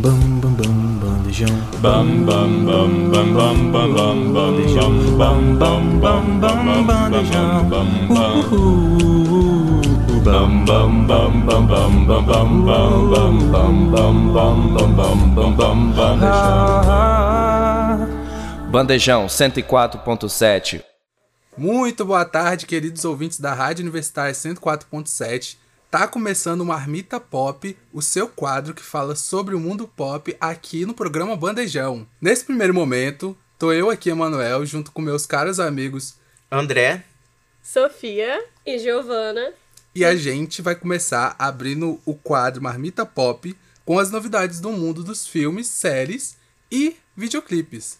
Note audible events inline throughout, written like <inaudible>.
Bam bam bam bandejão. Bam bam bam bam bam bam bam bandejão. Bam bam bam bam bandejão. Bam bam bam bam bam bam bam bam bam bam bam bam bam bam bam bam bandejão. Bandejão 104.7 Muito boa tarde, queridos ouvintes da Rádio Universitária 104.7. Tá começando o Marmita Pop, o seu quadro que fala sobre o mundo pop aqui no programa Bandejão. Nesse primeiro momento, tô eu aqui, Emanuel, junto com meus caros amigos André, Sofia e Giovana. E a gente vai começar abrindo o quadro Marmita Pop com as novidades do mundo dos filmes, séries e videoclipes.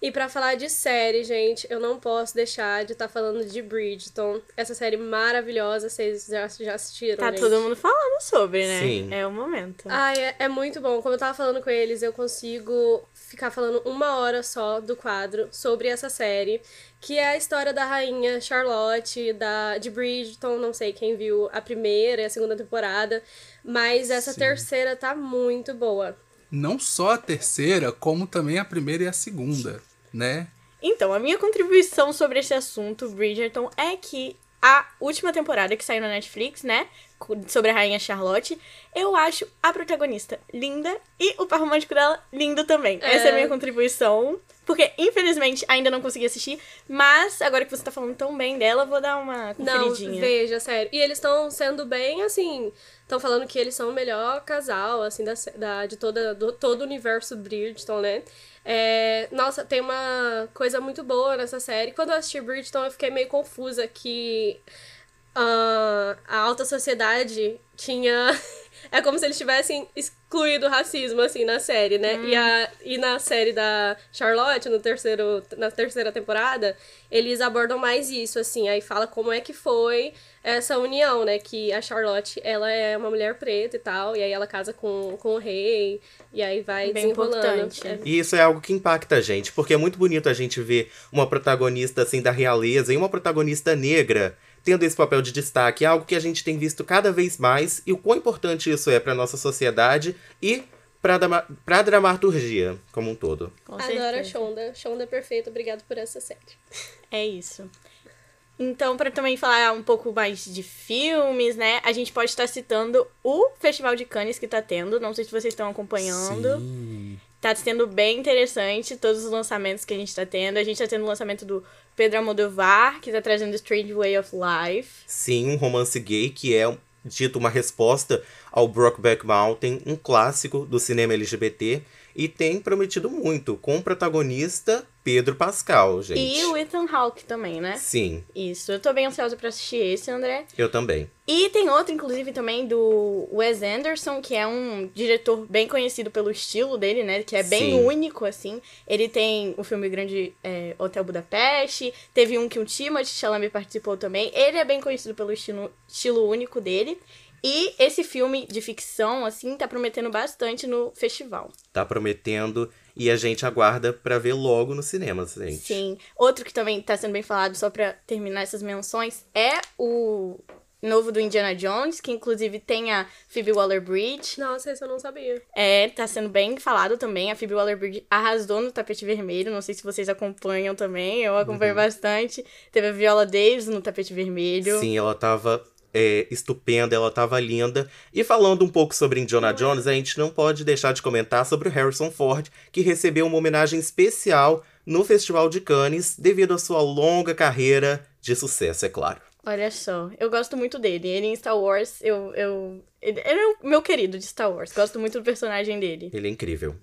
E para falar de série, gente, eu não posso deixar de estar tá falando de Bridgeton. Essa série maravilhosa, vocês já, já assistiram, Tá gente? todo mundo falando sobre, né? Sim. É o momento. Ai, é, é muito bom. Como eu tava falando com eles, eu consigo ficar falando uma hora só do quadro sobre essa série. Que é a história da rainha Charlotte, da, de Bridgeton, não sei quem viu a primeira e a segunda temporada. Mas essa Sim. terceira tá muito boa. Não só a terceira, como também a primeira e a segunda, né? Então, a minha contribuição sobre esse assunto, Bridgerton, é que a última temporada que saiu na Netflix, né? Sobre a Rainha Charlotte, eu acho a protagonista linda e o par romântico dela lindo também. É. Essa é a minha contribuição. Porque, infelizmente, ainda não consegui assistir. Mas, agora que você tá falando tão bem dela, eu vou dar uma Não, conferidinha. veja, sério. E eles estão sendo bem, assim. Estão falando que eles são o melhor casal, assim, da, da, de toda, do, todo o universo Bridgeton, né? É, nossa, tem uma coisa muito boa nessa série. Quando eu assisti Bridgeton, eu fiquei meio confusa que ah, a alta sociedade tinha. <laughs> É como se eles tivessem excluído o racismo, assim, na série, né? E, a, e na série da Charlotte, no terceiro, na terceira temporada, eles abordam mais isso, assim. Aí fala como é que foi essa união, né? Que a Charlotte, ela é uma mulher preta e tal, e aí ela casa com, com o rei, e aí vai Bem desenrolando. É. E isso é algo que impacta a gente, porque é muito bonito a gente ver uma protagonista assim da realeza e uma protagonista negra tendo esse papel de destaque, é algo que a gente tem visto cada vez mais e o quão importante isso é para nossa sociedade e para a dramaturgia como um todo. Com Adoro a. Shonda. Shonda é perfeita, obrigado por essa série. É isso. Então, para também falar um pouco mais de filmes, né? A gente pode estar citando o Festival de Cannes que tá tendo. Não sei se vocês estão acompanhando. Sim. Tá sendo bem interessante todos os lançamentos que a gente tá tendo. A gente tá tendo o lançamento do Pedro Almodovar, que tá trazendo Strange Way of Life. Sim, um romance gay que é dito uma resposta ao Brokeback Mountain, um clássico do cinema LGBT, e tem prometido muito, com o protagonista Pedro Pascal, gente. E o Ethan Hawke também, né? Sim, Isso. Eu tô bem ansiosa pra assistir esse, André. eu também. E tem outro, inclusive, também do Wes Anderson, que é um diretor bem conhecido pelo estilo dele, né? Que é bem Sim. único, assim. Ele tem o filme grande é, Hotel Budapeste, teve um que o Timothée Chalamet participou também. Ele é bem conhecido pelo estilo, estilo único dele. E esse filme de ficção, assim, tá prometendo bastante no festival. Tá prometendo e a gente aguarda pra ver logo nos cinemas, gente. Sim. Outro que também tá sendo bem falado, só pra terminar essas menções, é o novo do Indiana Jones, que inclusive tem a Phoebe Waller-Bridge. Nossa, esse eu não sabia. É, tá sendo bem falado também. A Phoebe Waller-Bridge arrasou no tapete vermelho. Não sei se vocês acompanham também. Eu acompanho bastante. Teve a Viola Davis no tapete vermelho. Sim, ela tava é, estupenda, ela tava linda. E falando um pouco sobre Indiana Jones, a gente não pode deixar de comentar sobre o Harrison Ford, que recebeu uma homenagem especial no Festival de Cannes devido à sua longa carreira de sucesso, é claro. Olha só, eu gosto muito dele. Ele em Star Wars, eu. eu ele ele é o meu querido de Star Wars. Gosto muito do personagem dele. Ele é incrível.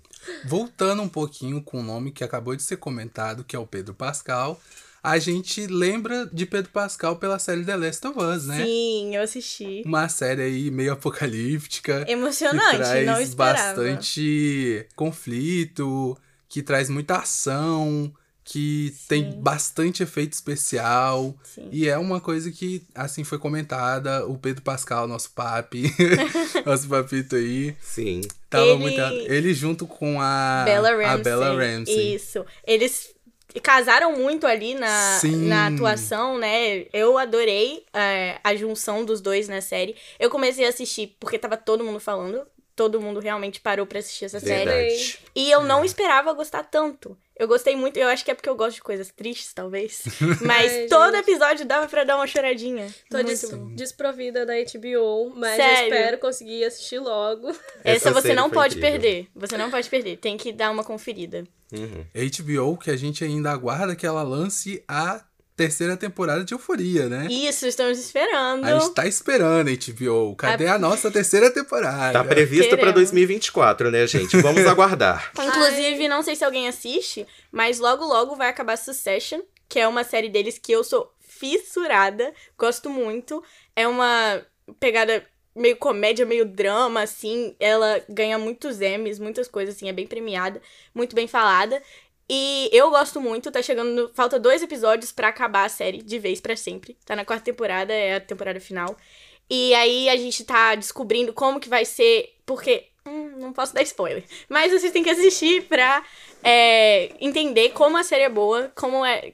Voltando um pouquinho com o nome que acabou de ser comentado, que é o Pedro Pascal, a gente lembra de Pedro Pascal pela série The Last of Us, né? Sim, eu assisti. Uma série aí meio apocalíptica. Emocionante, que traz não esperava. bastante conflito, que traz muita ação, que tem bastante efeito especial. Sim. E é uma coisa que, assim, foi comentada. O Pedro Pascal, nosso papi, <laughs> <laughs> nosso papito aí, Sim. tava Ele- muito. Ele junto com a Bella Ramsey. a Bella Ramsey. Isso. Eles casaram muito ali na, Sim. na atuação, né? Eu adorei é, a junção dos dois na série. Eu comecei a assistir porque tava todo mundo falando todo mundo realmente parou pra assistir essa série. Verdade. E eu não esperava gostar tanto. Eu gostei muito, eu acho que é porque eu gosto de coisas tristes, talvez. <laughs> Mas Ai, todo gente. episódio dava pra dar uma choradinha. Tô des- desprovida da HBO, mas Sério? eu espero conseguir assistir logo. Essa, você série não pode incrível. perder. Você não pode perder. Tem que dar uma conferida. Uhum. HBO, que a gente ainda aguarda que ela lance a terceira temporada de Euforia, né? Isso, estamos esperando. A gente tá esperando, HBO. Cadê a nossa terceira temporada? Tá previsto pra Queremos. 2024, né, gente? Vamos <laughs> aguardar. Inclusive, não sei se alguém assiste, mas logo logo vai acabar Succession, que é uma série deles que eu sou fissurada, gosto muito. É uma pegada meio comédia, meio drama, assim. Ela ganha muitos Emmys, muitas coisas, assim, é bem premiada, muito bem falada. E eu gosto muito, tá chegando. Falta dois episódios pra acabar a série de vez pra sempre. Tá na quarta temporada, é a temporada final. E aí a gente tá descobrindo como que vai ser. Porque. Hum, não posso dar spoiler. Mas vocês têm que assistir pra é, entender como a série é boa, como é.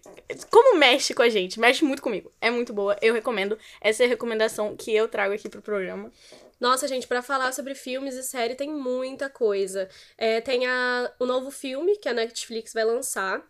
Como mexe com a gente. Mexe muito comigo. É muito boa. Eu recomendo. Essa é a recomendação que eu trago aqui pro programa. Nossa, gente, pra falar sobre filmes e série tem muita coisa. É, tem a, o novo filme que a Netflix vai lançar.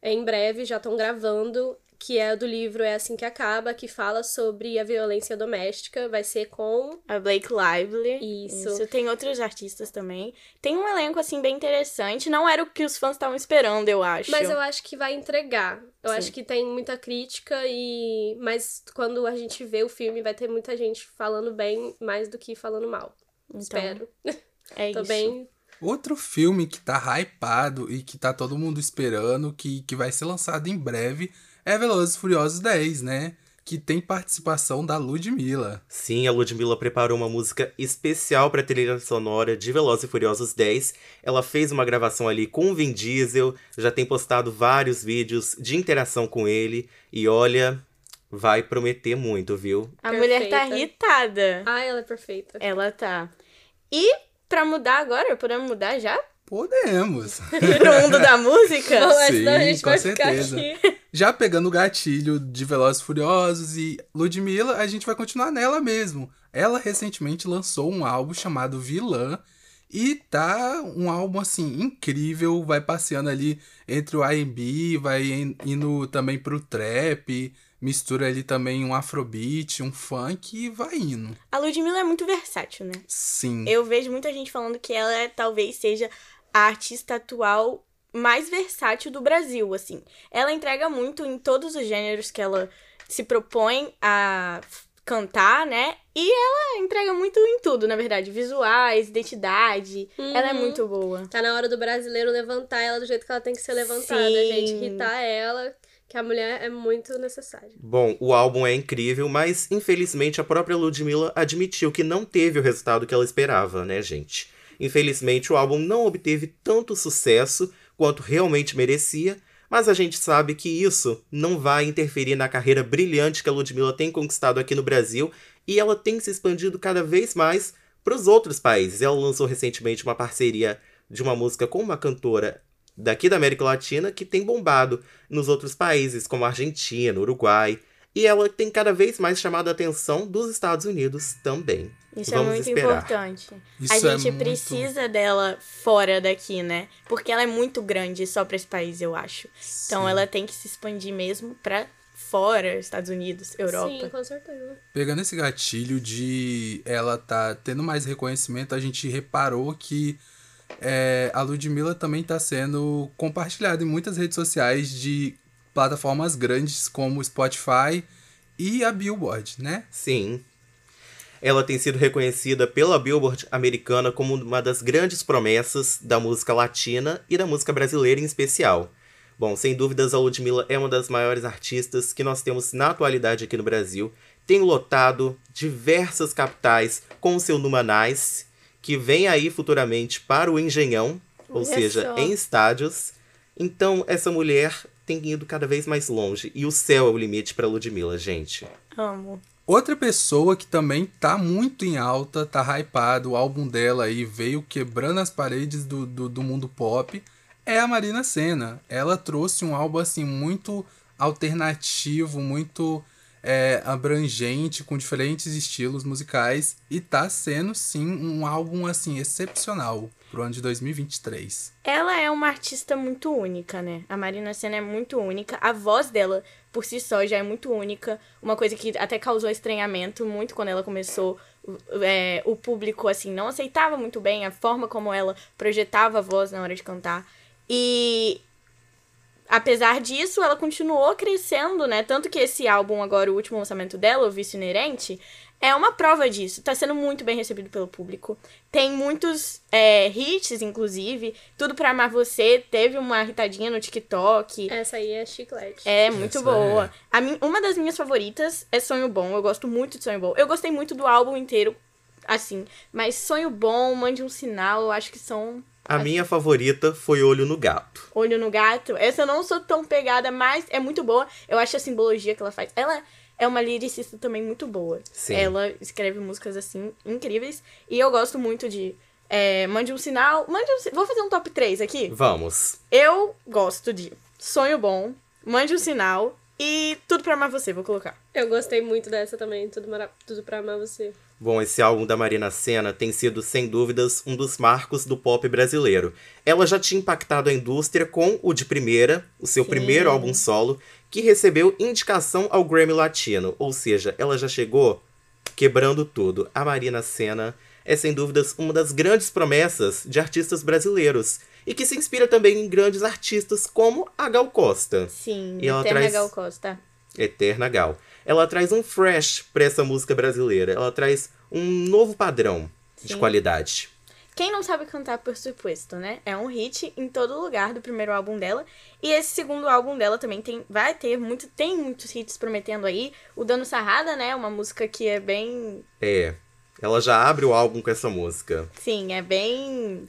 É, em breve, já estão gravando. Que é do livro É Assim Que Acaba, que fala sobre a violência doméstica. Vai ser com. A Blake Lively. Isso. Tem outros artistas também. Tem um elenco, assim, bem interessante. Não era o que os fãs estavam esperando, eu acho. Mas eu acho que vai entregar. Eu Sim. acho que tem muita crítica e. Mas quando a gente vê o filme, vai ter muita gente falando bem mais do que falando mal. Então, Espero. <laughs> É <laughs> Tô isso. bem. Outro filme que tá hypado e que tá todo mundo esperando, que, que vai ser lançado em breve, é Velozes e Furiosos 10, né? Que tem participação da Ludmilla. Sim, a Ludmilla preparou uma música especial pra trilha sonora de Velozes e Furiosos 10. Ela fez uma gravação ali com o Vin Diesel, já tem postado vários vídeos de interação com ele. E olha, vai prometer muito, viu? A mulher tá Perfeita. irritada. Ai, ela é perfeita. Ela tá. E pra mudar agora, podemos mudar já? Podemos. <laughs> Pro mundo da música? Bom, mas Sim, senão a gente com vai certeza. ficar aqui. Já pegando o gatilho de Velozes Furiosos e Ludmilla, a gente vai continuar nela mesmo. Ela recentemente lançou um álbum chamado Vilã. E tá um álbum assim incrível, vai passeando ali entre o R&B, vai in- indo também pro trap, mistura ali também um afrobeat, um funk e vai indo. A Ludmilla é muito versátil, né? Sim. Eu vejo muita gente falando que ela talvez seja a artista atual mais versátil do Brasil, assim. Ela entrega muito em todos os gêneros que ela se propõe a cantar, né? E ela entrega muito em tudo, na verdade. Visuais, identidade. Ela é Uhum. muito boa. Tá na hora do brasileiro levantar ela do jeito que ela tem que ser levantada, Sim. gente. Irritar ela, que a mulher é muito necessária. Bom, o álbum é incrível, mas infelizmente a própria Ludmilla admitiu que não teve o resultado que ela esperava, né, gente? Infelizmente o álbum não obteve tanto sucesso quanto realmente merecia, mas a gente sabe que isso não vai interferir na carreira brilhante que a Ludmilla tem conquistado aqui no Brasil e ela tem se expandido cada vez mais para os outros países. Ela lançou recentemente uma parceria de uma música com uma cantora daqui da América Latina que tem bombado nos outros países, como Argentina, Uruguai. E ela tem cada vez mais chamado a atenção dos Estados Unidos também. Isso Vamos é muito esperar. importante. Isso a é gente muito- precisa dela fora daqui, né? Porque ela é muito grande só pra esse país, eu acho. Então Sim. ela tem que se expandir mesmo pra fora, Estados Unidos, Europa. Sim, com certeza. Pegando esse gatilho de ela tá tendo mais reconhecimento, a gente reparou que é, a Ludmilla também tá sendo compartilhada em muitas redes sociais de plataformas grandes como o Spotify e a Billboard, né? Sim. Ela tem sido reconhecida pela Billboard americana como uma das grandes promessas da música latina e da música brasileira em especial. Bom, sem dúvidas, a Ludmilla é uma das maiores artistas que nós temos na atualidade aqui no Brasil. Tem lotado diversas capitais com seu Numanais, que vem aí futuramente para o Engenhão, ou Olha seja, só. em estádios. Então, essa mulher tem ido cada vez mais longe. E o céu é o limite para Ludmilla, gente. Amo. Outra pessoa que também tá muito em alta, tá hypado, o álbum dela aí veio quebrando as paredes do, do, do mundo pop, é a Marina Senna. Ela trouxe um álbum assim muito alternativo, muito é, abrangente, com diferentes estilos musicais. E tá sendo, sim, um álbum, assim, excepcional pro ano de 2023. Ela é uma artista muito única, né? A Marina Senna é muito única. A voz dela, por si só, já é muito única. Uma coisa que até causou estranhamento muito quando ela começou. É, o público, assim, não aceitava muito bem a forma como ela projetava a voz na hora de cantar. E apesar disso, ela continuou crescendo, né? Tanto que esse álbum, agora, o último lançamento dela, O Vício Inerente, é uma prova disso. Tá sendo muito bem recebido pelo público. Tem muitos é, hits, inclusive. Tudo pra Amar Você. Teve uma hitadinha no TikTok. Essa aí é chiclete. É, muito Essa boa. é. Min- uma das minhas favoritas é Sonho Bom. Eu gosto muito de Sonho Bom. Eu gostei muito do álbum inteiro, assim. Mas Sonho Bom, Mande um Sinal, eu acho que são A minha favorita foi Olho no Gato. Olho no Gato. Essa eu não sou tão pegada, mas é muito boa. Eu acho a simbologia que ela faz. Ela é uma lyricista também muito boa. Sim. Ela escreve músicas assim incríveis. E eu gosto muito de. é, mande um sinal. Mande um, Vou fazer um top 3 aqui. Vamos. Eu gosto de Sonho Bom, Mande um Sinal e Tudo Pra Amar Você, vou colocar. Eu gostei muito dessa também, tudo, mara... tudo pra amar você. Bom, esse álbum da Marina Senna tem sido, sem dúvidas, um dos marcos do pop brasileiro. Ela já tinha impactado a indústria com o de primeira, o seu Sim. primeiro álbum solo, que recebeu indicação ao Grammy Latino. Ou seja, ela já chegou quebrando tudo. A Marina Senna é, sem dúvidas, uma das grandes promessas de artistas brasileiros. E que se inspira também em grandes artistas como a Gal Costa. Sim, E ela Eterna traz- Gal Costa. Eterna Gal. Ela traz um fresh pra essa música brasileira. Ela traz um novo padrão de Sim. qualidade. Quem não sabe cantar por supuesto, né? É um hit em todo lugar do primeiro álbum dela. E esse segundo álbum dela também tem, vai ter muito, tem muitos hits prometendo aí. O Dano Sarrada, né? Uma música que é bem. É. Ela já abre o álbum com essa música. Sim, é bem.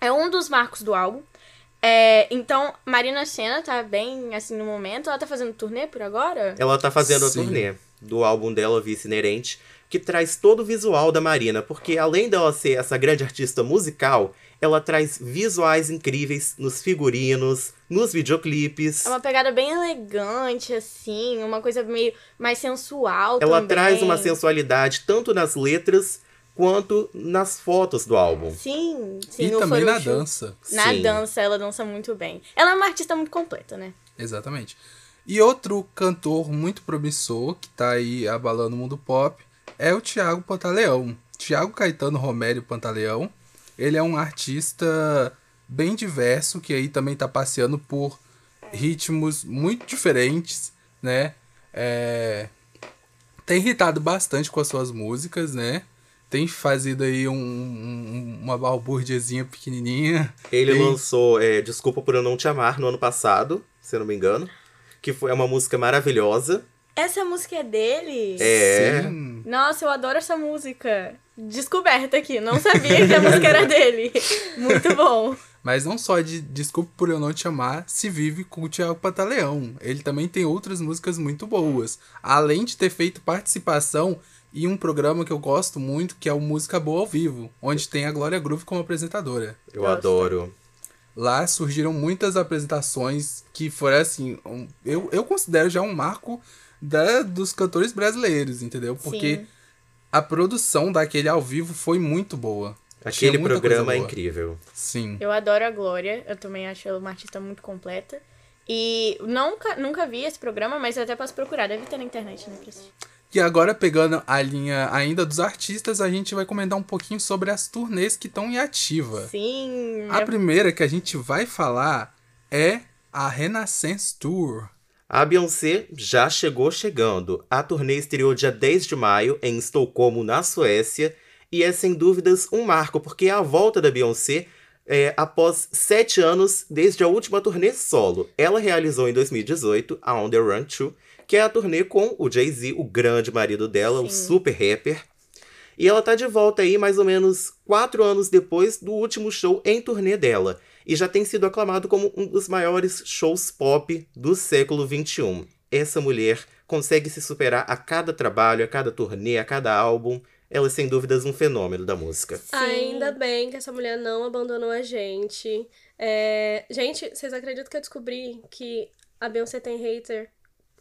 É um dos marcos do álbum. É, então, Marina Senna tá bem assim no momento. Ela tá fazendo turnê por agora? Ela tá fazendo a Sim. turnê do álbum dela, Vice Inerente, que traz todo o visual da Marina, porque além dela ser essa grande artista musical, ela traz visuais incríveis nos figurinos, nos videoclipes. É uma pegada bem elegante, assim, uma coisa meio mais sensual Ela também. traz uma sensualidade tanto nas letras quanto nas fotos do álbum. Sim, sim. e também na dança. Na Sim. dança, ela dança muito bem. Ela é uma artista muito completa, né? Exatamente. E outro cantor muito promissor que tá aí abalando o mundo pop é o Thiago Pantaleão. Thiago Caetano Romério Pantaleão. Ele é um artista bem diverso que aí também tá passeando por ritmos muito diferentes, né? É, Tem irritado bastante com as suas músicas, né? Tem fazido aí um- um- uma balbúrdiazinha pequenininha. Ele Tem- lançou é, Desculpa por Eu Não Te Amar no ano passado, se eu não me engano. Que foi é uma música maravilhosa. Essa música é dele? É. Sim. Nossa, eu adoro essa música. Descoberta aqui, não sabia que a música era dele. <laughs> Muito bom. Mas não só de Desculpe por Eu Não Te Amar se vive com o Thiago Pantaleão. Ele também tem outras músicas muito boas. Além de ter feito participação em um programa que eu gosto muito, que é o Música Boa ao Vivo, onde tem a Glória Groove como apresentadora. Eu Gosto. adoro. Lá surgiram muitas apresentações que foram assim. um- eu, eu considero já um marco da, dos cantores brasileiros, entendeu? Porque Sim. a produção daquele ao vivo foi muito boa. Aquele programa é incrível. Sim. Eu adoro a Glória, eu também acho ela uma artista muito completa. E nunca, nunca vi esse programa, mas eu até posso procurar, deve ter na internet, né, pra assistir. E agora, pegando a linha ainda dos artistas, a gente vai comentar um pouquinho sobre as turnês que estão em ativa. Sim, A primeira que a gente vai falar é a Renaissance Tour. A Beyoncé já chegou chegando. A turnê estreou dia 10 de maio em Estocolmo, na Suécia, e é sem dúvidas um marco, porque é a volta da Beyoncé é, após sete anos desde a última turnê solo. Ela realizou em 2018 a On The Run 2, que é a turnê com o Jay-Z, o grande marido dela, o Sim. super rapper. E ela tá de volta aí mais ou menos quatro anos depois do último show em turnê dela. E já tem sido aclamado como um dos maiores shows pop do século XXI. Essa mulher consegue se superar a cada trabalho, a cada turnê, a cada álbum. Ela é sem dúvidas um fenômeno da música. Sim. Ainda bem que essa mulher não abandonou a gente. É, Gente, vocês acreditam que eu descobri que a Beyoncé tem hater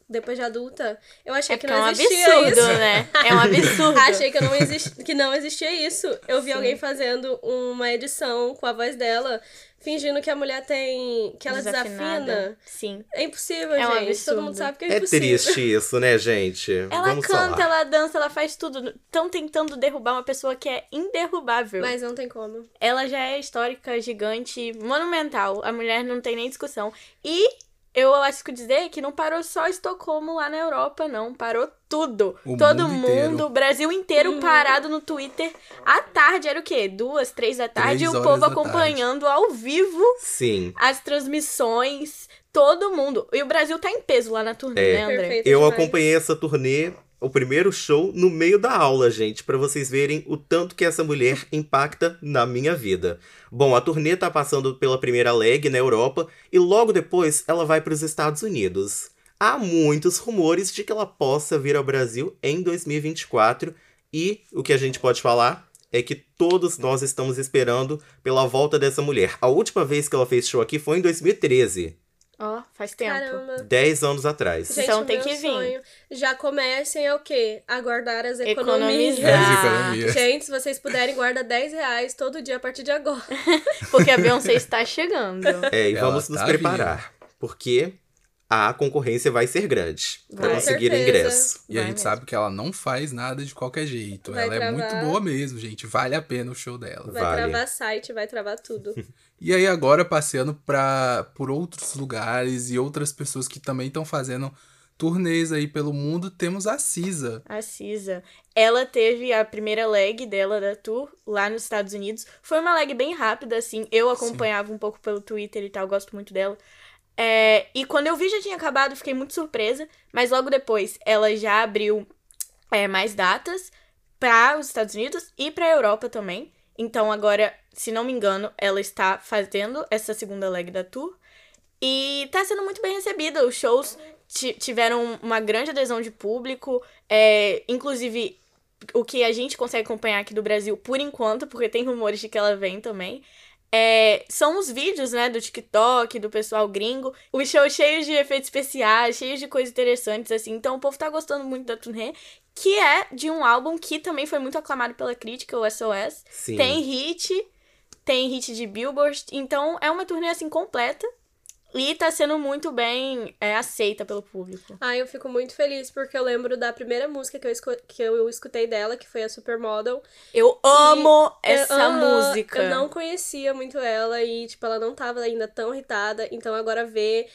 depois de adulta, eu achei É que é não um existia absurdo, isso. né? <laughs> É um absurdo. Achei que não, exist... que não existia isso. Eu vi alguém fazendo uma edição com a voz dela, fingindo que a mulher tem. que ela Desafinada. desafina. Sim. É impossível, É um gente. Todo absurdo. mundo sabe que é É impossível. triste isso, né, gente? Ela Vamos canta, falar. ela dança, ela faz tudo. Estão tentando derrubar uma pessoa que é inderrubável. Mas não tem como. Ela já é histórica, gigante, monumental. A mulher não tem nem discussão. E eu acho que dizer que não parou só Estocolmo lá na Europa, não. Parou tudo. O Todo mundo mundo, o Brasil inteiro parado no Twitter. À tarde, era o quê? Duas, três da tarde. e o povo acompanhando ao vivo Sim. as transmissões. Todo mundo. E o Brasil tá em peso lá na turnê, É. né, André? Perfeito. Eu demais. acompanhei essa turnê, o primeiro show, no meio da aula, gente, pra vocês verem o tanto que essa mulher impacta na minha vida. Bom, a turnê tá passando pela primeira leg na Europa e logo depois ela vai para os Estados Unidos. Há muitos rumores de que ela possa vir ao Brasil em 2024 e o que a gente pode falar é que todos nós estamos esperando pela volta dessa mulher. A última vez que ela fez show aqui foi em 2013, Ó, faz tempo. Caramba. 10 anos atrás. Gente, Então tem meu que vir. sonho. Já comecem a o quê? A guardar as economias. Economizar. As economias. Gente, se vocês puderem, guarda 10 reais todo dia a partir de agora. <laughs> Porque a Beyoncé está chegando. É, e Ela vamos nos tá preparar. Porque a concorrência vai ser grande para Vai. conseguir certeza. ingresso. E a Vai gente mesmo. sabe que ela não faz nada de qualquer jeito. Vai ela é muito travar. boa mesmo, gente. Vale a pena o show dela. Vai Vale. travar site, vai travar tudo. <laughs> E aí agora passeando pra, por outros lugares e outras pessoas que também estão fazendo turnês aí pelo mundo, temos a Cisa. A Cisa. Ela teve a primeira leg dela da tour lá nos Estados Unidos. Foi uma leg bem rápida, assim. Eu acompanhava um pouco pelo Twitter e tal, gosto muito dela. É, e quando eu vi já tinha acabado, fiquei muito surpresa. Mas logo depois ela já abriu é, mais datas para os Estados Unidos e para a Europa também. Então agora, se não me engano, ela está fazendo essa segunda leg da tour. E tá sendo muito bem recebida. Os shows ti- tiveram uma grande adesão de público. É, inclusive, o que a gente consegue acompanhar aqui do Brasil por enquanto, porque tem rumores de que ela vem também. é, são os vídeos, né, do TikTok, do pessoal gringo. Os shows cheios de efeitos especiais, cheios de coisas interessantes, assim. Então o povo tá gostando muito da turnê, que é de um álbum que também foi muito aclamado pela crítica, o SOS. Sim. Tem hit, tem hit de Billboard. Então é uma turnê, assim, completa. E tá sendo muito bem é, aceita pelo público. Ah, eu fico muito feliz porque eu lembro da primeira música que eu, que eu escutei dela, que foi a Supermodel. Eu amo Eu- essa aham, música. Eu não conhecia muito ela e, tipo, ela não tava ainda tão irritada. Então agora ver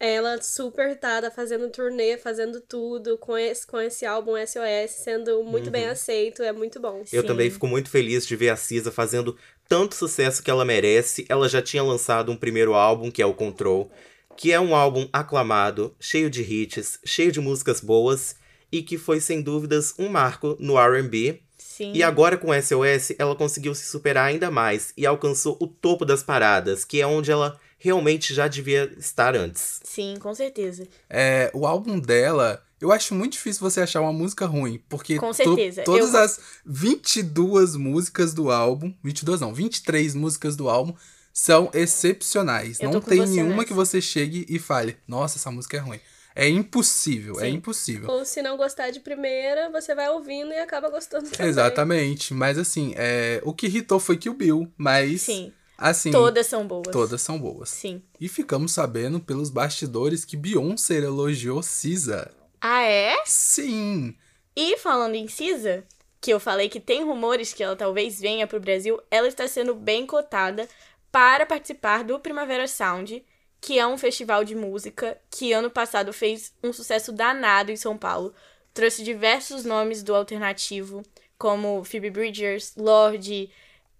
ela super irritada, fazendo turnê, fazendo tudo, com esse, com esse álbum SOS, sendo muito bem aceito, é muito bom. Eu Sim. também fico muito feliz de ver a Cisa fazendo tanto sucesso que ela merece. Ela já tinha lançado um primeiro álbum, que é o Control, que é um álbum aclamado, cheio de hits, cheio de músicas boas e que foi sem dúvidas um marco no R&B. Sim. E agora com SOS, ela conseguiu se superar ainda mais e alcançou o topo das paradas, que é onde ela realmente já devia estar antes. Sim, com certeza. É, o álbum dela, eu acho muito difícil você achar uma música ruim, porque Com to- certeza. todas Eu- as 22 músicas do álbum, 22 não, 23 músicas do álbum são excepcionais. Eu não tem nenhuma nessa. que você chegue e fale, nossa, essa música é ruim. É impossível, é Sim. impossível. Ou se não gostar de primeira, você vai ouvindo e acaba gostando também. Exatamente, mas assim, é, o que irritou foi que o Bill, mas Sim. Assim, Todas são boas. todas são boas. Sim. E ficamos sabendo pelos bastidores que Beyoncé elogiou Cisa. Ah, é? Sim, E falando em Cisa, que eu falei que tem rumores que ela talvez venha pro Brasil, ela está sendo bem cotada para participar do Primavera Sound, que é um festival de música que ano passado fez um sucesso danado em São Paulo. Trouxe diversos nomes do alternativo, como Phoebe Bridgers, Lorde,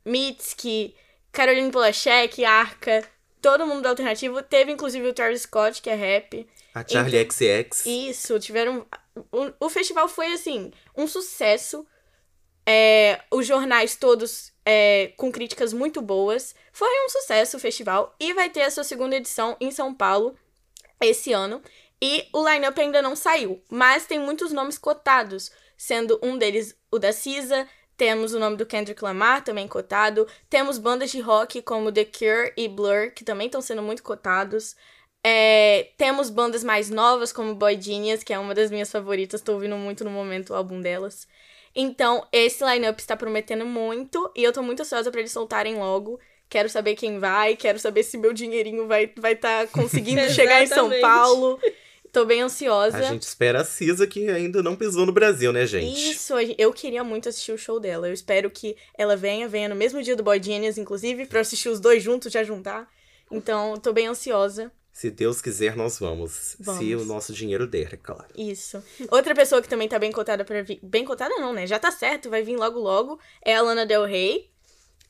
Mitski, Caroline Polachek, Arca, todo mundo do alternativo. Teve inclusive o Travis Scott, que é rap. A Charlie XX. Isso, tiveram. O, o festival foi, assim, um sucesso. É, os jornais todos é, com críticas muito boas. Foi um sucesso o festival. E vai ter a sua segunda edição em São Paulo esse ano. E o line-up ainda não saiu. Mas tem muitos nomes cotados. Sendo um deles o da Cisa. Temos o nome do Kendrick Lamar, também cotado. Temos bandas de rock como The Cure e Blur, que também estão sendo muito cotados. É, temos bandas mais novas, como Boy Genius, que é uma das minhas favoritas, tô ouvindo muito no momento o álbum delas. Então, esse lineup está prometendo muito e eu tô muito ansiosa pra eles soltarem logo. Quero saber quem vai, quero saber se meu dinheirinho vai estar vai tá conseguindo <laughs> chegar em São. Paulo. Tô bem ansiosa. A gente espera a Cisa, que ainda não pisou no Brasil, né, gente? Isso, eu queria muito assistir o show dela. Eu espero que ela venha, venha no mesmo dia do Boy Genius, inclusive, pra assistir os dois juntos, já juntar. Então, tô bem ansiosa. Se Deus quiser, nós vamos. Se Vamos. o nosso dinheiro der, é claro. Isso. Outra pessoa que também tá bem cotada pra vir. Bem cotada não, né? Já tá certo, vai vir logo logo. É a Lana Del Rey.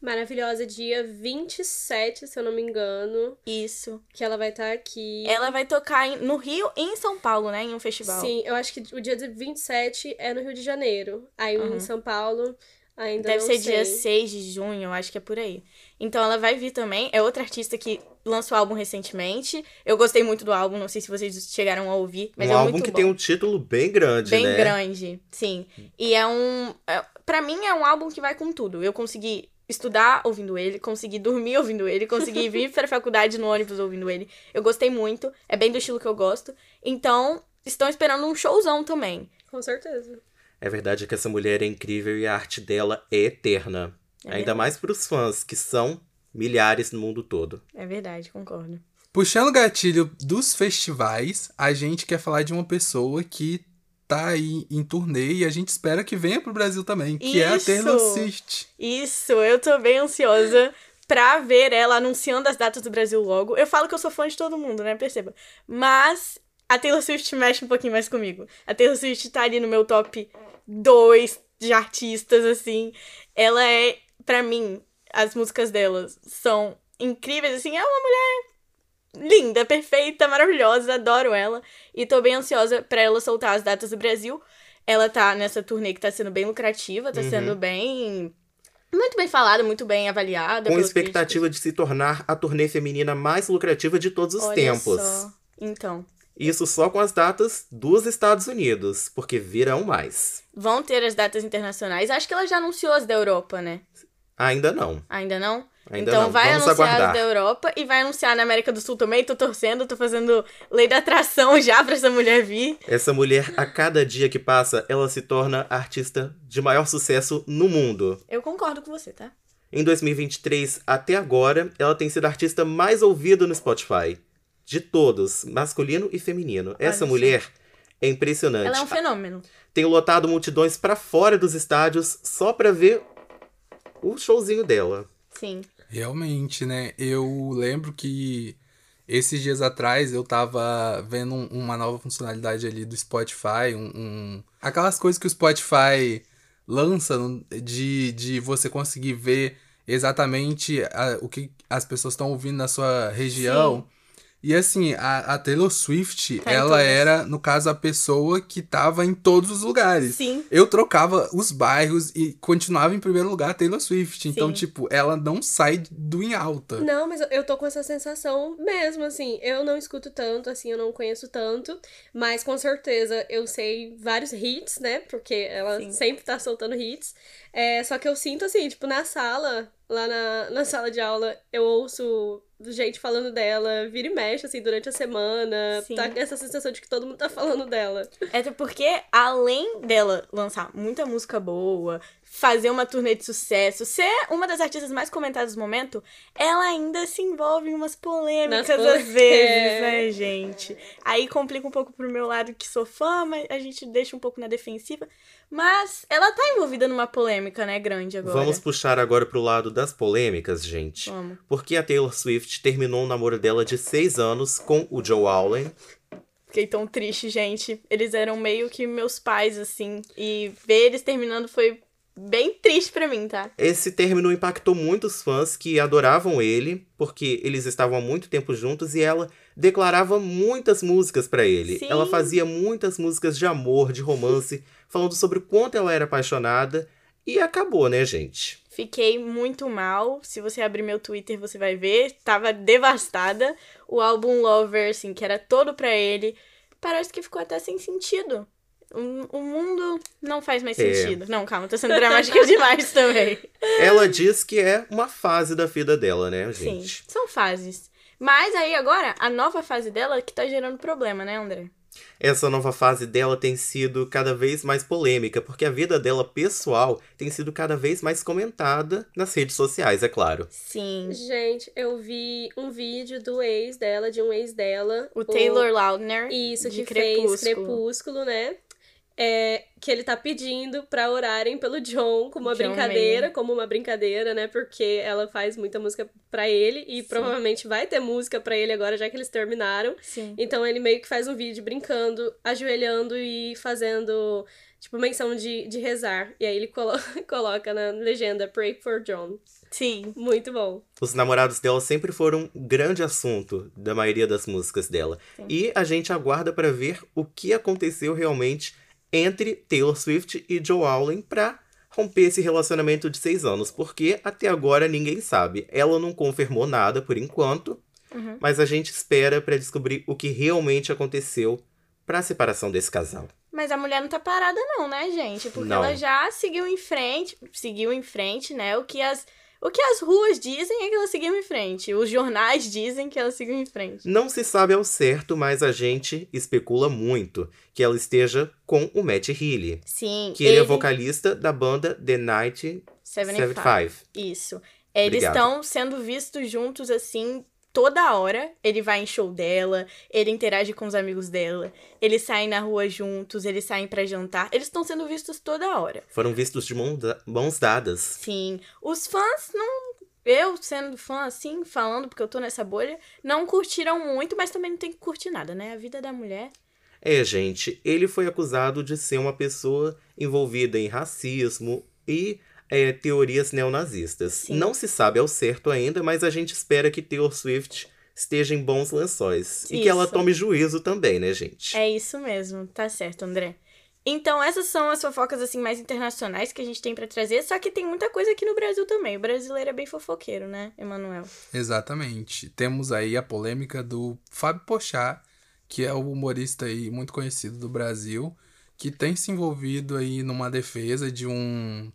Maravilhosa, dia 27, se eu não me engano, Isso. que ela vai estar aqui. Ela vai tocar em- no Rio e em São Paulo, né? Em um festival. Sim, eu acho que o dia de 27 é no Rio de Janeiro. Aí em São Paulo ainda Deve não ser sei. dia 6 de junho, eu acho que é por aí. Então ela vai vir também. É outra artista que lançou álbum recentemente. Eu gostei muito do álbum, não sei se vocês chegaram a ouvir, mas um é álbum muito que bom. tem um título bem grande, Bem né? grande, sim. E é um. É, pra mim é um álbum que vai com tudo. Eu consegui estudar ouvindo ele, consegui dormir ouvindo ele, consegui <laughs> vir pra faculdade no ônibus ouvindo ele. Eu gostei muito. É bem do estilo que eu gosto. Então, estão esperando um showzão também. Com certeza. É verdade que essa mulher é incrível e a arte dela é eterna. É Ainda mais pros fãs, que são milhares no mundo todo. É verdade, concordo. Puxando o gatilho dos festivais, a gente quer falar de uma pessoa que tá aí em turnê e a gente espera que venha pro Brasil também, que é a Isso! Taylor Swift. Isso, eu tô bem ansiosa pra ver ela anunciando as datas do Brasil logo. Eu falo que eu sou fã de todo mundo, né? Perceba. Mas a Taylor Swift mexe um pouquinho mais comigo. A Taylor Swift tá ali no meu top 2 de artistas, assim. Ela é, pra mim, as músicas delas são incríveis, assim. É uma mulher linda, perfeita, maravilhosa, adoro ela. E tô bem ansiosa pra ela soltar as datas do Brasil. Ela tá nessa turnê que tá sendo bem lucrativa, tá sendo bem. Muito bem falada, muito bem avaliada. Com expectativa de se tornar a turnê feminina mais lucrativa de todos os críticos. Olha tempos. só. Então, Isso só com as datas dos Estados Unidos, porque virão mais. vão ter as datas internacionais. Acho que ela já anunciou as da Europa, né? Ainda não. Ainda não? Ainda então não. vai Vamos anunciar aguardar. da Europa e vai anunciar na América do Sul também. Tô torcendo, tô fazendo lei da atração já pra essa mulher vir. Essa mulher, a cada dia que passa, ela se torna a artista de maior sucesso no mundo. Eu concordo com você, tá? Em 2023, até agora, ela tem sido a artista mais ouvida no Spotify. De todos, masculino e feminino. Essa mulher é impressionante. Ela é um fenômeno. Tem lotado multidões pra fora dos estádios só pra ver o showzinho dela. Sim. Realmente, né? Eu lembro que esses dias atrás eu tava vendo um- uma nova funcionalidade ali do Spotify, um, um- aquelas coisas que o Spotify lança de, de você conseguir ver exatamente a- o que as pessoas estão ouvindo na sua região. E assim, a, a Taylor Swift, Tá ela era, no caso, a pessoa que tava em todos os lugares. Sim. Eu trocava os bairros e continuava em primeiro lugar a Taylor Swift. Então, Sim. tipo, ela não sai do em alta. Não, mas eu- eu tô com essa sensação mesmo, assim. Eu não escuto tanto, assim, eu não conheço tanto. Mas com certeza eu sei vários hits, né? Porque ela Sim. sempre tá soltando hits. É, só que eu sinto, assim, tipo, na sala, lá na, na sala de aula, eu ouço gente falando dela, vira e mexe, assim, durante a semana. Sim. Tá com essa sensação de que todo mundo tá falando dela. É porque, além dela lançar muita música boa, fazer uma turnê de sucesso, ser uma das artistas mais comentadas do momento, ela ainda se envolve em umas polêmicas Nas às vezes, É. né, gente? Aí complica um pouco pro meu lado que sou fã, mas a gente deixa um pouco na defensiva. Mas ela tá envolvida numa polêmica, né, grande agora. Vamos puxar agora pro lado das polêmicas, gente. Vamos. Porque a Taylor Swift terminou um namoro dela de seis anos com o Joe Allen. Fiquei tão triste, gente. Eles eram meio que meus pais, assim. E ver eles terminando foi bem triste pra mim, tá? Esse término impactou muitos fãs que adoravam ele, porque eles estavam há muito tempo juntos e ela declarava muitas músicas pra ele. Sim. Ela fazia muitas músicas de amor, de romance, falando sobre o quanto ela era apaixonada. E acabou, né, gente? Fiquei muito mal. Se você abrir meu Twitter, você vai ver. Tava devastada. O álbum Lover, assim, que era todo pra ele, parece que ficou até sem sentido. O, o mundo não faz mais É. sentido. Não, calma, tô sendo dramática <laughs> demais também. Ela diz que é uma fase da vida dela, né, Sim, gente? são fases. Mas aí agora, a nova fase dela que tá gerando problema, né, André? Essa nova fase dela tem sido cada vez mais polêmica, porque a vida dela pessoal tem sido cada vez mais comentada nas redes sociais, é claro. Sim. Gente, eu vi um vídeo do ex dela, de um ex dela. O Taylor Lautner. Isso, de que fez Crepúsculo. Crepúsculo, né? É, que ele tá pedindo pra orarem pelo John como uma John brincadeira, Mayer. como uma brincadeira, né? Porque ela faz muita música pra ele e provavelmente vai ter música pra ele agora, já que eles terminaram. Sim. Então ele meio que faz um vídeo brincando, ajoelhando e fazendo, tipo, menção de, de rezar. E aí ele colo <laughs> coloca na legenda Pray for John. Sim. Muito bom. Os namorados dela sempre foram um grande assunto da maioria das músicas dela. E a gente aguarda pra ver o que aconteceu realmente entre Taylor Swift e Joe Allen pra romper esse relacionamento de seis anos, porque até agora ninguém sabe. Ela não confirmou nada por enquanto, mas a gente espera pra descobrir o que realmente aconteceu pra separação desse casal. Mas a mulher não tá parada não, né, gente? Porque Não. ela já seguiu em frente, seguiu em frente, né? O que as o que as ruas dizem é que ela seguiu em frente. Os jornais dizem que ela seguiu em frente. Não se sabe ao certo, mas a gente especula muito que ela esteja com o Matt Healy, Sim. que ele, é vocalista da banda The Night 75. 75. Isso. Eles Obrigado. estão sendo vistos juntos assim toda hora. Ele vai em show dela, ele interage com os amigos dela, eles saem na rua juntos, eles saem pra jantar. Eles estão sendo vistos toda hora. Foram vistos de mãos dadas. Sim. Os fãs não. Eu, sendo fã assim, falando porque eu tô nessa bolha, não curtiram muito, mas também não tem que curtir nada, né? A vida da mulher. É, gente, ele foi acusado de ser uma pessoa envolvida em racismo e é, teorias neonazistas. Sim. Não se sabe ao certo ainda, mas a gente espera que Taylor Swift esteja em bons lençóis. E que ela Isso. tome juízo também, né, gente? É isso mesmo, tá certo, André. Então, essas são as fofocas assim mais internacionais que a gente tem pra trazer, só que tem muita coisa aqui no Brasil também. O brasileiro é bem fofoqueiro, né, Emanuel? Exatamente. Temos aí a polêmica do Fábio Pochá, que é o humorista aí muito conhecido do Brasil, que tem se envolvido aí numa defesa de um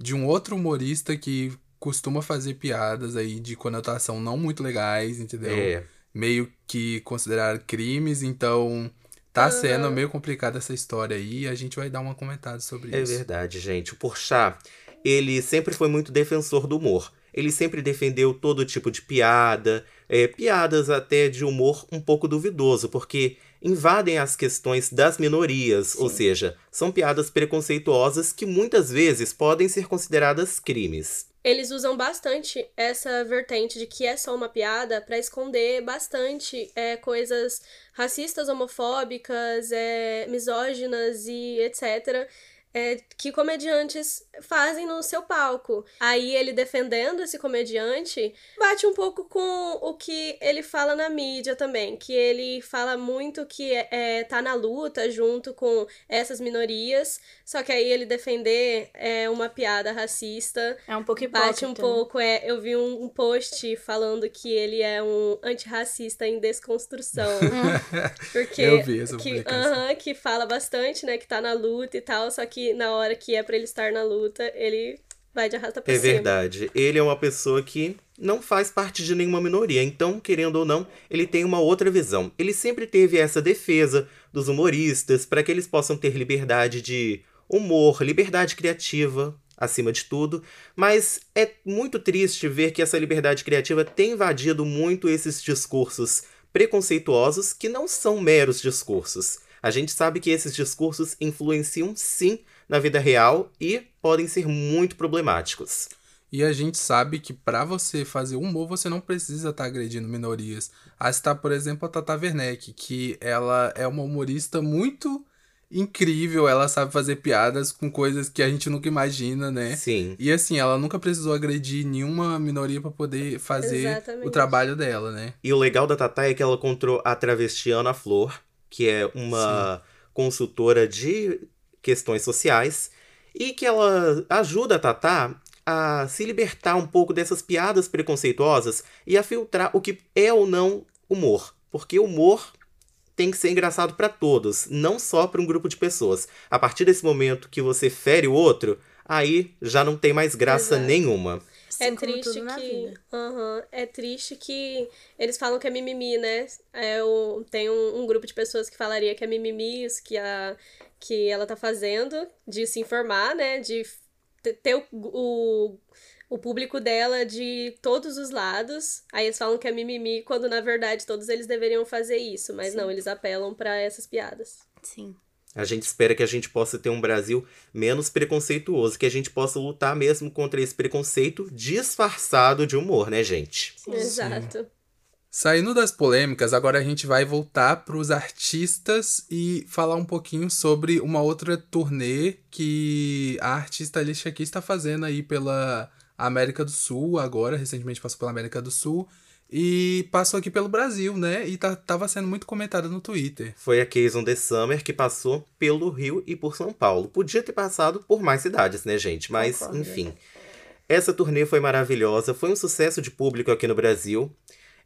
de um outro humorista que costuma fazer piadas aí de conotação não muito legais, entendeu? É. Meio que considerar crimes, então tá sendo meio complicada essa história aí, e a gente vai dar uma comentada sobre É isso. verdade, gente. O Porchat, ele sempre foi muito defensor do humor. Ele sempre defendeu todo tipo de piada, é, piadas até de humor um pouco duvidoso, porque invadem as questões das minorias, ou seja, são piadas preconceituosas que muitas vezes podem ser consideradas crimes. Eles usam bastante essa vertente de que é só uma piada pra esconder bastante é, coisas racistas, homofóbicas, é, misóginas e etc. é, que comediantes fazem no seu palco. Aí ele defendendo esse comediante bate um pouco com o que ele fala na mídia também, que ele fala muito que é, tá na luta junto com essas minorias, só que aí ele defender é uma piada racista É um pouco hipócrita. Bate um pouco, é. Eu vi um, um post falando que ele é um antirracista em desconstrução. <laughs> Porque. Eu vi essa que, publicação. aham, que fala bastante, né? Que tá na luta e tal. Só que na hora que é pra ele estar na luta, ele vai de arrasta pra É cima. verdade. Ele é uma pessoa que não faz parte de nenhuma minoria. Então, querendo ou não, ele tem uma outra visão. Ele sempre teve essa defesa dos humoristas para que eles possam ter liberdade de humor, liberdade criativa, acima de tudo. Mas é muito triste ver que essa liberdade criativa tem invadido muito esses discursos preconceituosos que não são meros discursos. A gente sabe que esses discursos influenciam sim na vida real e podem ser muito problemáticos. E a gente sabe que pra você fazer humor, você não precisa estar agredindo minorias. Aí está, por exemplo, a Tata Werneck, que ela é uma humorista muito incrível, ela sabe fazer piadas com coisas que a gente nunca imagina, né? Sim. E assim, ela nunca precisou agredir nenhuma minoria pra poder fazer Exatamente. o trabalho dela, né? E o legal da Tatá é que ela encontrou a travesti Ana Flor, que é uma consultora de questões sociais, e que ela ajuda a Tatá a se libertar um pouco dessas piadas preconceituosas e a filtrar o que é ou não humor. Porque humor tem que ser engraçado pra todos, não só pra um grupo de pessoas. A partir desse momento que você fere o outro, aí já não tem mais graça Exato. nenhuma. Assim é triste que. Aham, é triste que eles falam que é mimimi, né? É o, tem um, um grupo de pessoas que falaria que é mimimi, isso que, a, que ela tá fazendo, de se informar, né? De te- ter o, o, o público dela de todos os lados. Aí eles falam que é mimimi, quando na verdade todos eles deveriam fazer isso. Mas não, eles apelam pra essas piadas. Sim. A gente espera que a gente possa ter um Brasil menos preconceituoso, que a gente possa lutar mesmo contra esse preconceito disfarçado de humor, né, gente? Exato. Saindo das polêmicas, agora a gente vai voltar para os artistas e falar um pouquinho sobre uma outra turnê que a artista Alicia Keys está fazendo aí pela América do Sul, agora, recentemente passou pela América do Sul, e passou aqui pelo Brasil, né? E tá, tava sendo muito comentada no Twitter. Foi a Case on the Summer que passou pelo Rio e por São Paulo. Podia ter passado por mais cidades, né, gente? Mas, Concordo. enfim. Essa turnê foi maravilhosa, foi um sucesso de público aqui no Brasil.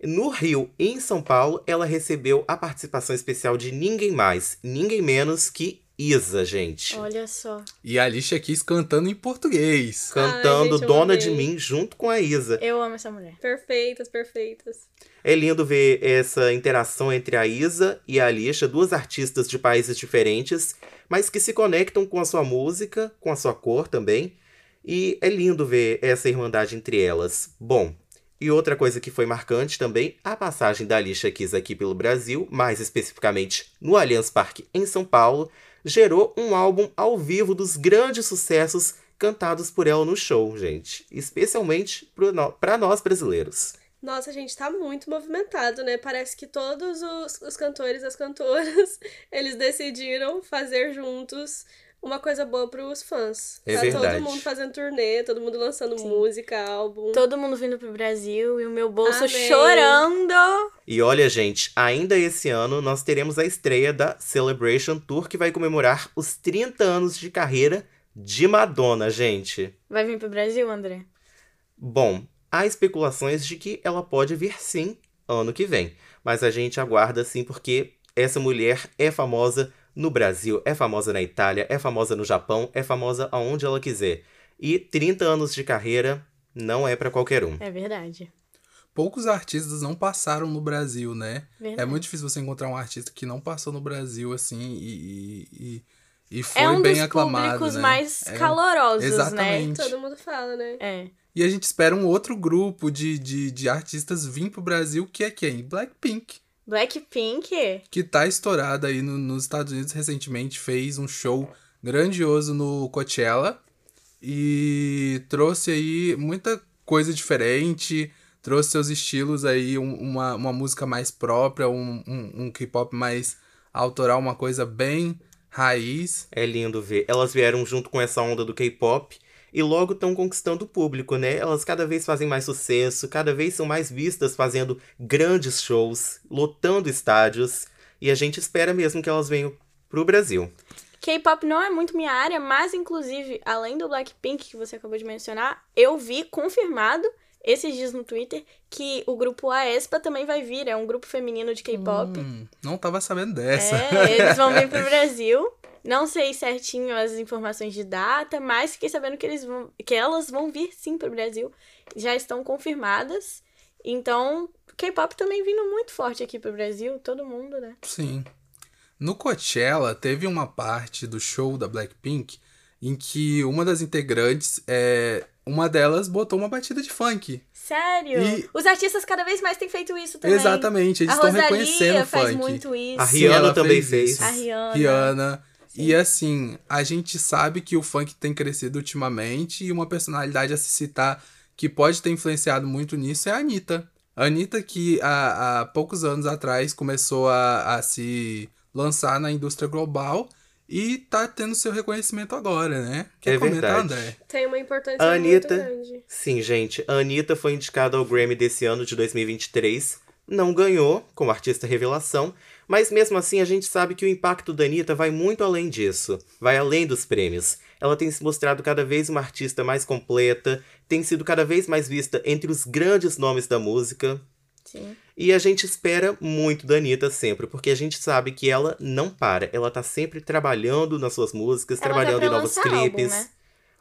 No Rio e em São Paulo, ela recebeu a participação especial de ninguém mais, ninguém menos que Isa, gente. Olha só. E a Alicia Keys cantando em português. Cantando gente, eu Dona de. Mim junto com a Isa. Eu amo essa mulher. Perfeitas, perfeitas. É lindo ver essa interação entre a Isa e a Alicia, duas artistas de países diferentes, mas que se conectam com a sua música, com a sua cor também. E é lindo ver essa irmandade entre elas. Bom, e outra coisa que foi marcante também, a passagem da Alicia Keys aqui pelo Brasil, mais especificamente no Allianz Parque em São Paulo, gerou um álbum ao vivo dos grandes sucessos cantados por ela no show, gente. Especialmente para nós brasileiros. Nossa, gente, tá muito movimentado, né? Parece que todos os, os cantores e as cantoras, <laughs> eles decidiram fazer juntos uma coisa boa pros fãs. É tá verdade. todo mundo fazendo turnê, todo mundo lançando música, álbum. Todo mundo vindo pro Brasil e o meu bolso Amém. chorando. E olha, gente, ainda esse ano nós teremos a estreia da Celebration Tour, que vai comemorar os 30 anos de carreira de Madonna, gente. Vai vir pro Brasil, André? Bom, há especulações de que ela pode vir sim ano que vem, mas a gente aguarda sim porque essa mulher é famosa no Brasil, é famosa na Itália, é famosa no Japão, é famosa aonde ela quiser. E 30 anos de carreira não é pra qualquer um. É verdade. Poucos artistas não passaram no Brasil, né? Verdade. É muito difícil você encontrar um artista que não passou no Brasil, assim, e, e, e, e foi É um bem dos aclamado, públicos né? mais É um- calorosos, Exatamente. Todo mundo fala, né? né? É. E a gente espera um outro grupo de, de, de artistas vir pro Brasil, que é quem? Blackpink. Blackpink? Que tá estourada aí no- nos Estados Unidos recentemente, fez um show grandioso no Coachella e trouxe aí muita coisa diferente, trouxe seus estilos aí, um- uma, uma música mais própria, um, um, um K-pop mais autoral, uma coisa bem raiz. É lindo ver. Elas vieram junto com essa onda do K-pop e logo estão conquistando o público, né? Elas cada vez fazem mais sucesso, cada vez são mais vistas fazendo grandes shows, lotando estádios. E a gente espera mesmo que elas venham pro Brasil. K-pop não é muito minha área, mas inclusive, além do Blackpink que você acabou de mencionar, eu vi confirmado esses dias no Twitter que o grupo Aespa também vai vir, é um grupo feminino de K-pop. Hum, não tava sabendo dessa. É, eles vão vir pro <laughs> Brasil. Não sei certinho as informações de data, mas fiquei sabendo que eles vão, que elas vão vir sim pro Brasil. Já estão confirmadas. Então, K-pop também vindo muito forte aqui pro Brasil, todo mundo, né? Sim. No Coachella, teve uma parte do show da Blackpink em que uma das integrantes, é, uma delas botou uma batida de funk. Sério? E- Os artistas cada vez mais têm feito isso também. Exatamente, eles A estão Rosalia reconhecendo o faz funk. muito isso. A Rihanna também fez. isso. A Rihanna. Rihanna. E assim, a gente sabe que o funk tem crescido ultimamente e uma personalidade a se citar que pode ter influenciado muito nisso é a Anitta. A Anitta que há, há poucos anos atrás começou a, a se lançar na indústria global e tá tendo seu reconhecimento agora, né? Quer É comentar, verdade. André? Tem uma importância A muito Anitta- grande. Sim, gente, a Anitta foi indicada ao Grammy desse ano de 2023. Não ganhou como artista revelação, mas mesmo assim a gente sabe que o impacto da Anitta vai muito além disso, vai além dos prêmios. Ela tem se mostrado cada vez uma artista mais completa, tem sido cada vez mais vista entre os grandes nomes da música. Sim. E a gente espera muito da Anitta sempre, porque a gente sabe que ela não para. Ela tá sempre trabalhando nas suas músicas, Ela trabalhando em novos lançar álbum, clipes. né?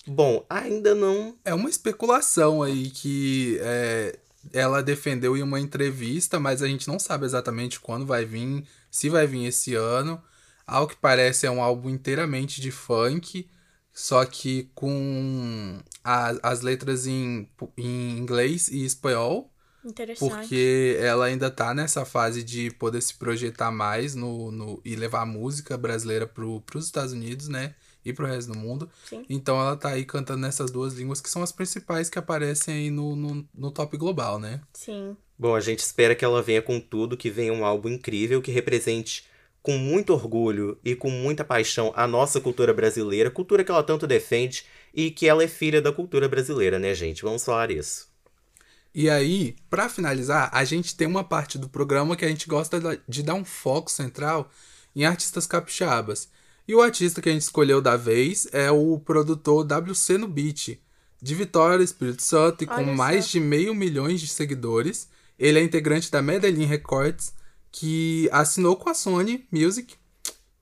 Bom, ainda não. É uma especulação aí que é, ela defendeu em uma entrevista, mas a gente não sabe exatamente quando vai vir, se vai vir esse ano. Ao que parece é um álbum inteiramente de funk, só que com a- as letras em, em inglês e espanhol, Interessante. porque ela ainda tá nessa fase de poder se projetar mais no, no, e levar a música brasileira pro, pros Estados Unidos, né? E pro resto do mundo. Sim. Então ela tá aí cantando nessas duas línguas que são as principais que aparecem aí no, no, no top global, né? Sim. Bom, a gente espera que ela venha com tudo, que venha um álbum incrível, que represente com muito orgulho e com muita paixão a nossa cultura brasileira, cultura que ela tanto defende e que ela é filha da cultura brasileira, né, gente? Vamos falar isso. E aí, pra finalizar, a gente tem uma parte do programa que a gente gosta de dar um foco central em artistas capixabas. E o artista que a gente escolheu da vez é o produtor WC no Beat, de Vitória, Espírito Santo, e com Olha só. mais de meio milhões de seguidores. Ele é integrante da Medellín Records, que assinou com a Sony Music.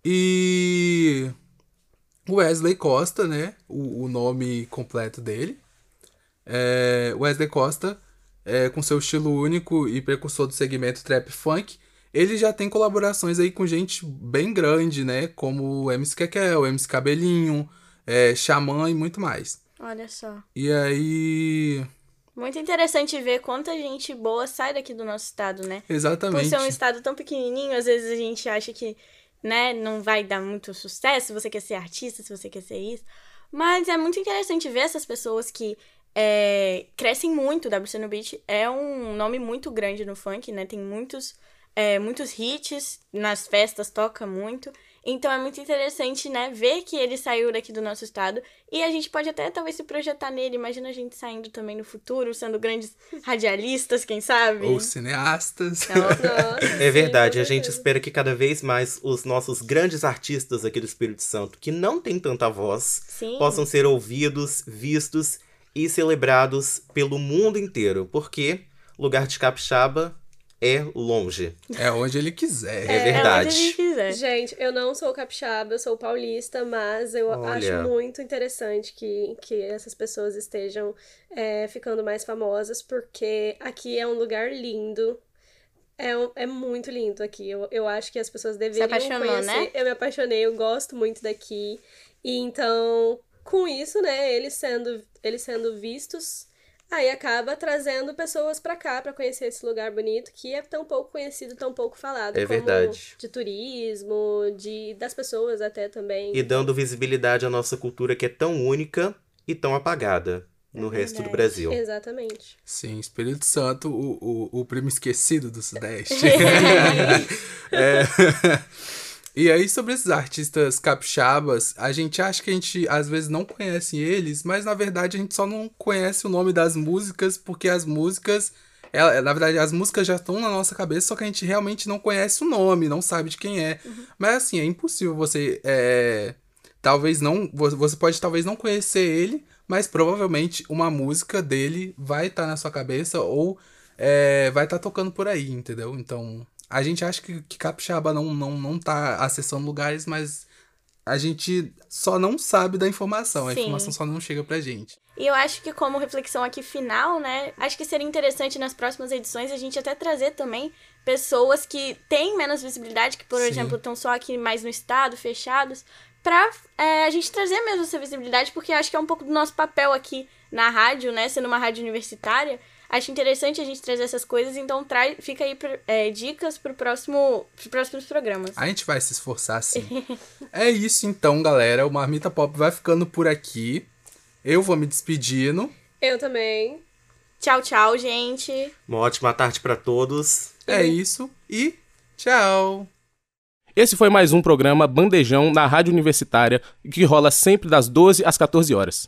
E Wesley Costa, né? O, o nome completo dele. É, Wesley Costa, é, com seu estilo único e precursor do segmento trap funk, ele já tem colaborações aí com gente bem grande, né? Como o MC Kekel, MC Cabelinho, é, Xamã e muito mais. Olha só. E aí. Muito interessante ver quanta gente boa sai daqui do nosso estado, né? Por Exatamente. ser um estado tão pequenininho, às vezes a gente acha que, né, não vai dar muito sucesso se você quer ser artista, se você quer ser isso. Mas é muito interessante ver essas pessoas que é, crescem muito. WC no Beat é um nome muito grande no funk, né? Tem muitos, é, muitos hits, nas festas toca muito. Então é muito interessante, né, ver que ele saiu daqui do nosso estado. E a gente pode até talvez se projetar nele. Imagina a gente saindo também no futuro, sendo grandes <laughs> radialistas, quem sabe? Ou cineastas. Nossa, <laughs> É verdade, a gente espera que cada vez mais os nossos grandes artistas aqui do Espírito Santo, que não têm tanta voz, Sim. possam ser ouvidos, vistos e celebrados pelo mundo inteiro, porque lugar de capixaba é longe. É onde ele quiser. É É onde verdade. a gente quiser. Gente, eu não sou capixaba, eu sou paulista, mas eu Olha. acho muito interessante que, que essas pessoas estejam é, ficando mais famosas, porque aqui é um lugar lindo. É, é muito lindo aqui. Eu, eu acho que as pessoas deveriam apaixonou, conhecer. né? Eu me apaixonei, eu gosto muito daqui. E então, com isso, né, eles sendo, eles sendo vistos, aí acaba trazendo pessoas pra cá pra conhecer esse lugar bonito que é tão pouco conhecido, tão pouco falado. É como verdade. De turismo, de das pessoas até também. E dando visibilidade à nossa cultura que é tão única e tão apagada no resto do. Brasil. Exatamente. Sim, Espírito Santo, o, o, o primo esquecido do Sudeste. <laughs> <laughs> É. E aí, sobre esses artistas capixabas, a gente acha que a gente às vezes não conhece eles, mas na verdade a gente só não conhece o nome das músicas, porque as músicas. ela- na verdade, as músicas já estão na nossa cabeça, só que a gente realmente não conhece o nome, não sabe de quem é. Mas assim, é impossível você. é, talvez não. vo- Você pode talvez não conhecer ele, mas provavelmente uma música dele vai estar na sua cabeça ou é, vai estar tocando por aí, entendeu? Então, a gente acha que, que Capixaba não, não, não tá acessando lugares, mas a gente só não sabe da informação. A Sim. informação só não chega pra gente. E eu acho que como reflexão aqui final, né, acho que seria interessante nas próximas edições a gente até trazer também pessoas que têm menos visibilidade, que por Sim. exemplo estão só aqui mais no estado, fechados, pra é, a gente trazer mesmo essa visibilidade, porque acho que é um pouco do nosso papel aqui na rádio, né, sendo uma rádio universitária. Acho interessante a gente trazer essas coisas, então traz, fica aí é, dicas pro próximo, pros próximos programas. A gente vai se esforçar sim. é isso então, galera. O Marmita Pop vai ficando por aqui. Eu vou me despedindo. Eu também. Tchau, tchau, gente. Uma ótima tarde pra todos. É isso e tchau. Esse foi mais um programa Bandejão na Rádio Universitária, que rola sempre das 12 às 14 horas.